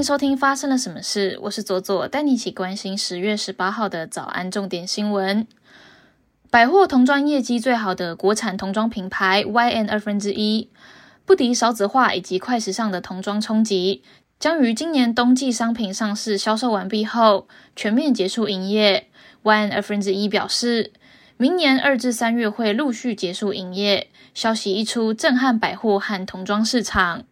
迎收听发生了什么事，我是左左，带你一起关心十月十八号的早安重点新闻。百货童装业绩最好的国产童装品牌 YN 二分之一，不敌少子化以及快时尚的童装冲击，将于今年冬季商品上市销售完毕后全面结束营业。YN 二分之一表示，明年二至三月会陆续结束营业。消息一出，震撼百货和童装市场。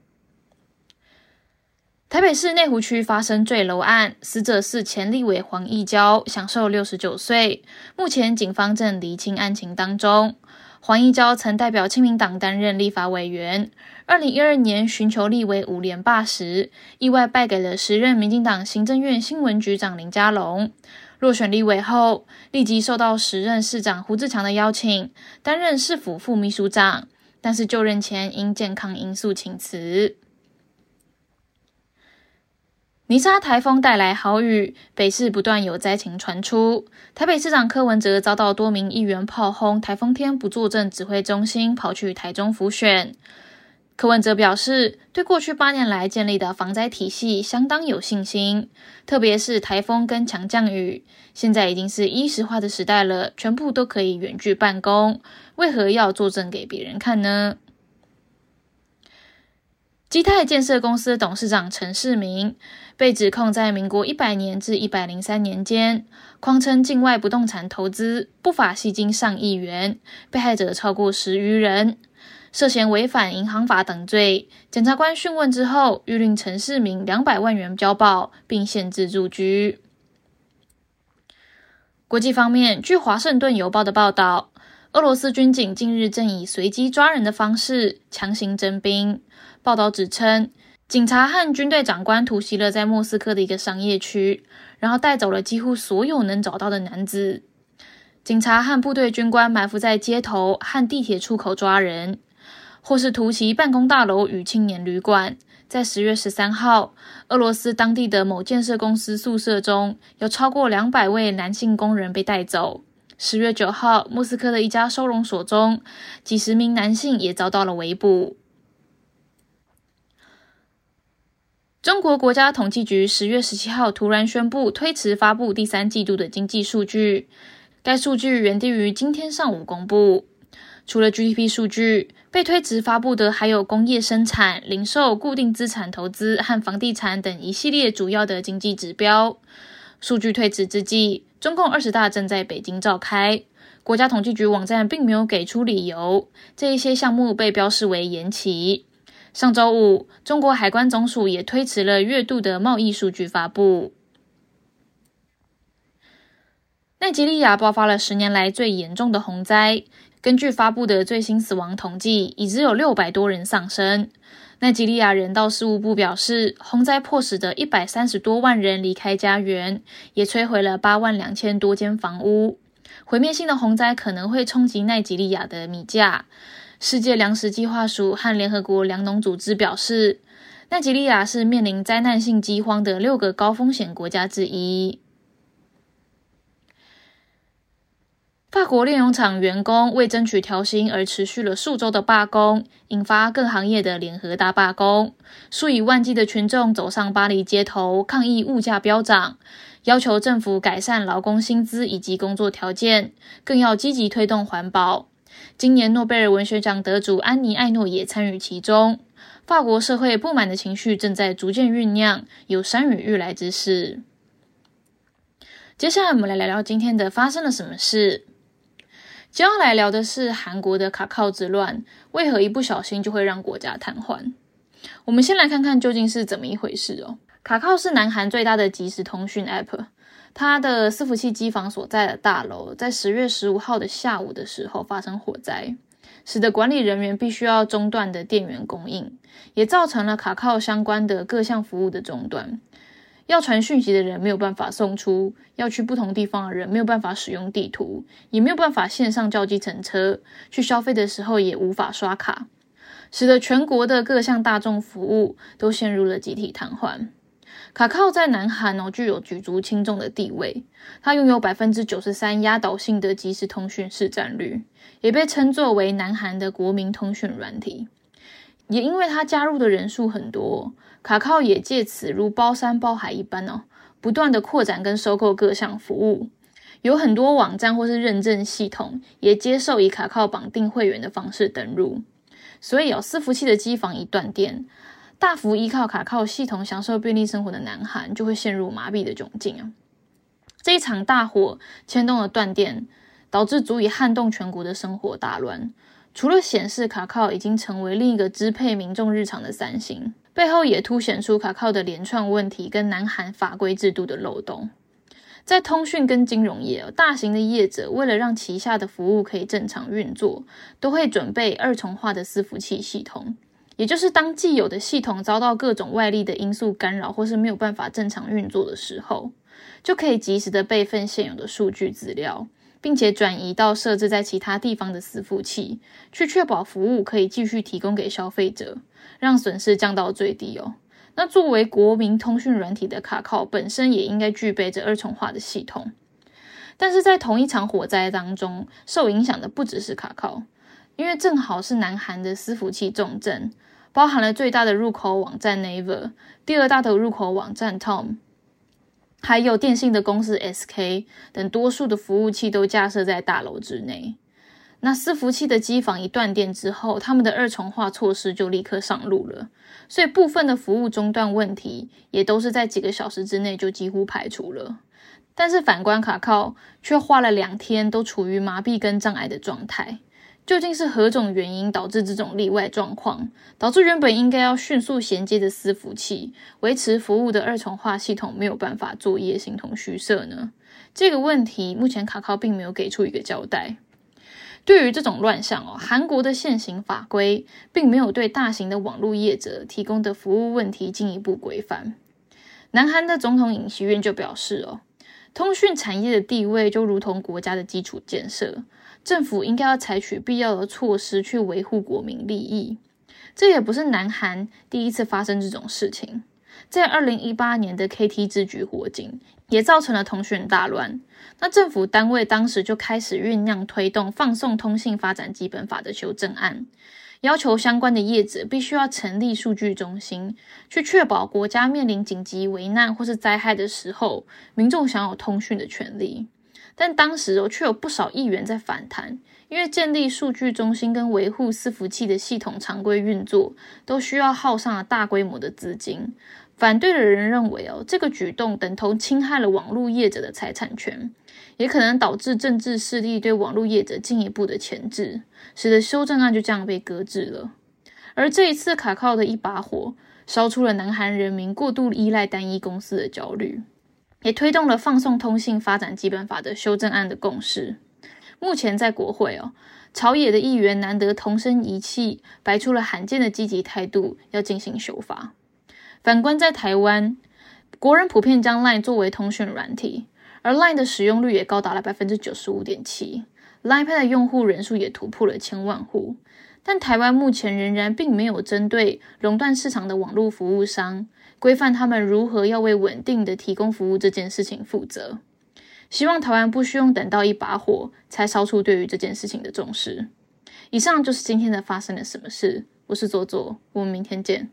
台北市内湖区发生坠楼案，死者是前立委黄义交，享受六十九岁。目前警方正厘清案情当中。黄义交曾代表亲民党担任立法委员，二零一二年寻求立委五连霸时，意外败给了时任民进党行政院新闻局长林佳龙。落选立委后，立即受到时任市长胡志强的邀请，担任市府副秘书长，但是就任前因健康因素请辞。泥沙台风带来豪雨，北市不断有灾情传出。台北市长柯文哲遭到多名议员炮轰，台风天不坐镇指挥中心，跑去台中辅选。柯文哲表示，对过去八年来建立的防灾体系相当有信心，特别是台风跟强降雨，现在已经是一时化的时代了，全部都可以远距办公，为何要坐镇给别人看呢？基泰建设公司董事长陈世明被指控在民国一百年至一百零三年间，谎称境外不动产投资不法吸金上亿元，被害者超过十余人，涉嫌违反银行法等罪。检察官讯问之后，谕令陈世明两百万元交保，并限制住居。国际方面，据《华盛顿邮报》的报道。俄罗斯军警近日正以随机抓人的方式强行征兵。报道指称，警察和军队长官突袭了在莫斯科的一个商业区，然后带走了几乎所有能找到的男子。警察和部队军官埋伏在街头和地铁出口抓人，或是突袭办公大楼与青年旅馆。在十月十三号，俄罗斯当地的某建设公司宿舍中有超过两百位男性工人被带走。十月九号，莫斯科的一家收容所中，几十名男性也遭到了围捕。中国国家统计局十月十七号突然宣布推迟发布第三季度的经济数据，该数据原定于今天上午公布。除了 GDP 数据被推迟发布的，还有工业生产、零售、固定资产投资和房地产等一系列主要的经济指标。数据推迟之际。中共二十大正在北京召开，国家统计局网站并没有给出理由，这一些项目被标示为延期。上周五，中国海关总署也推迟了月度的贸易数据发布。奈及利亚爆发了十年来最严重的洪灾，根据发布的最新死亡统计，已只有六百多人丧生。奈及利亚人道事务部表示，洪灾迫使的一百三十多万人离开家园，也摧毁了八万两千多间房屋。毁灭性的洪灾可能会冲击奈及利亚的米价。世界粮食计划署和联合国粮农组织表示，奈及利亚是面临灾难性饥荒的六个高风险国家之一。法国炼油厂员工为争取调薪而持续了数周的罢工，引发各行业的联合大罢工。数以万计的群众走上巴黎街头抗议物价飙涨，要求政府改善劳工薪资以及工作条件，更要积极推动环保。今年诺贝尔文学奖得主安妮·艾诺也参与其中。法国社会不满的情绪正在逐渐酝酿，有山雨欲来之势。接下来，我们来聊聊今天的发生了什么事。接下来聊的是韩国的卡靠之乱，为何一不小心就会让国家瘫痪？我们先来看看究竟是怎么一回事哦。卡靠是南韩最大的即时通讯 App，它的伺服器机房所在的大楼在十月十五号的下午的时候发生火灾，使得管理人员必须要中断的电源供应，也造成了卡靠相关的各项服务的中断。要传讯息的人没有办法送出，要去不同地方的人没有办法使用地图，也没有办法线上叫计程车，去消费的时候也无法刷卡，使得全国的各项大众服务都陷入了集体瘫痪。卡靠在南韩哦具有举足轻重的地位，它拥有百分之九十三压倒性的即时通讯市占率，也被称作为南韩的国民通讯软体。也因为它加入的人数很多，卡靠也借此如包山包海一般哦，不断的扩展跟收购各项服务。有很多网站或是认证系统也接受以卡靠绑定会员的方式登入，所以哦，伺服器的机房一断电，大幅依靠卡靠系统享受便利生活的南韩就会陷入麻痹的窘境啊！这一场大火牵动了断电，导致足以撼动全国的生活大乱。除了显示卡靠已经成为另一个支配民众日常的三星，背后也凸显出卡靠的连串问题跟南韩法规制度的漏洞。在通讯跟金融业，大型的业者为了让旗下的服务可以正常运作，都会准备二重化的伺服器系统，也就是当既有的系统遭到各种外力的因素干扰，或是没有办法正常运作的时候，就可以及时的备份现有的数据资料。并且转移到设置在其他地方的伺服器，去确保服务可以继续提供给消费者，让损失降到最低哦。那作为国民通讯软体的卡靠本身也应该具备着二重化的系统。但是在同一场火灾当中，受影响的不只是卡靠，因为正好是南韩的伺服器重镇，包含了最大的入口网站 Naver，第二大的入口网站 Tom。还有电信的公司 SK 等多数的服务器都架设在大楼之内。那伺服器的机房一断电之后，他们的二重化措施就立刻上路了，所以部分的服务中断问题也都是在几个小时之内就几乎排除了。但是反观卡靠，却花了两天都处于麻痹跟障碍的状态。究竟是何种原因导致这种例外状况，导致原本应该要迅速衔接的伺服器维持服务的二重化系统没有办法作业，形同虚设呢？这个问题目前卡靠并没有给出一个交代。对于这种乱象哦，韩国的现行法规并没有对大型的网络业者提供的服务问题进一步规范。南韩的总统尹锡悦就表示哦，通讯产业的地位就如同国家的基础建设。政府应该要采取必要的措施去维护国民利益。这也不是南韩第一次发生这种事情。在二零一八年的 KT 之局火警，也造成了通讯大乱。那政府单位当时就开始酝酿推动放送通信发展基本法的修正案，要求相关的业者必须要成立数据中心，去确保国家面临紧急危难或是灾害的时候，民众享有通讯的权利。但当时哦，却有不少议员在反弹，因为建立数据中心跟维护伺服器的系统常规运作，都需要耗上了大规模的资金。反对的人认为哦，这个举动等同侵害了网络业者的财产权，也可能导致政治势力对网络业者进一步的钳制，使得修正案就这样被搁置了。而这一次卡靠的一把火，烧出了南韩人民过度依赖单一公司的焦虑。也推动了放送通信发展基本法的修正案的共识。目前在国会哦，朝野的议员难得同声一气，摆出了罕见的积极态度，要进行修法。反观在台湾，国人普遍将 LINE 作为通讯软体，而 LINE 的使用率也高达了百分之九十五点七，LINE Pay 的用户人数也突破了千万户。但台湾目前仍然并没有针对垄断市场的网络服务商。规范他们如何要为稳定的提供服务这件事情负责。希望台湾不需用等到一把火才烧出对于这件事情的重视。以上就是今天的发生了什么事。我是左左，我们明天见。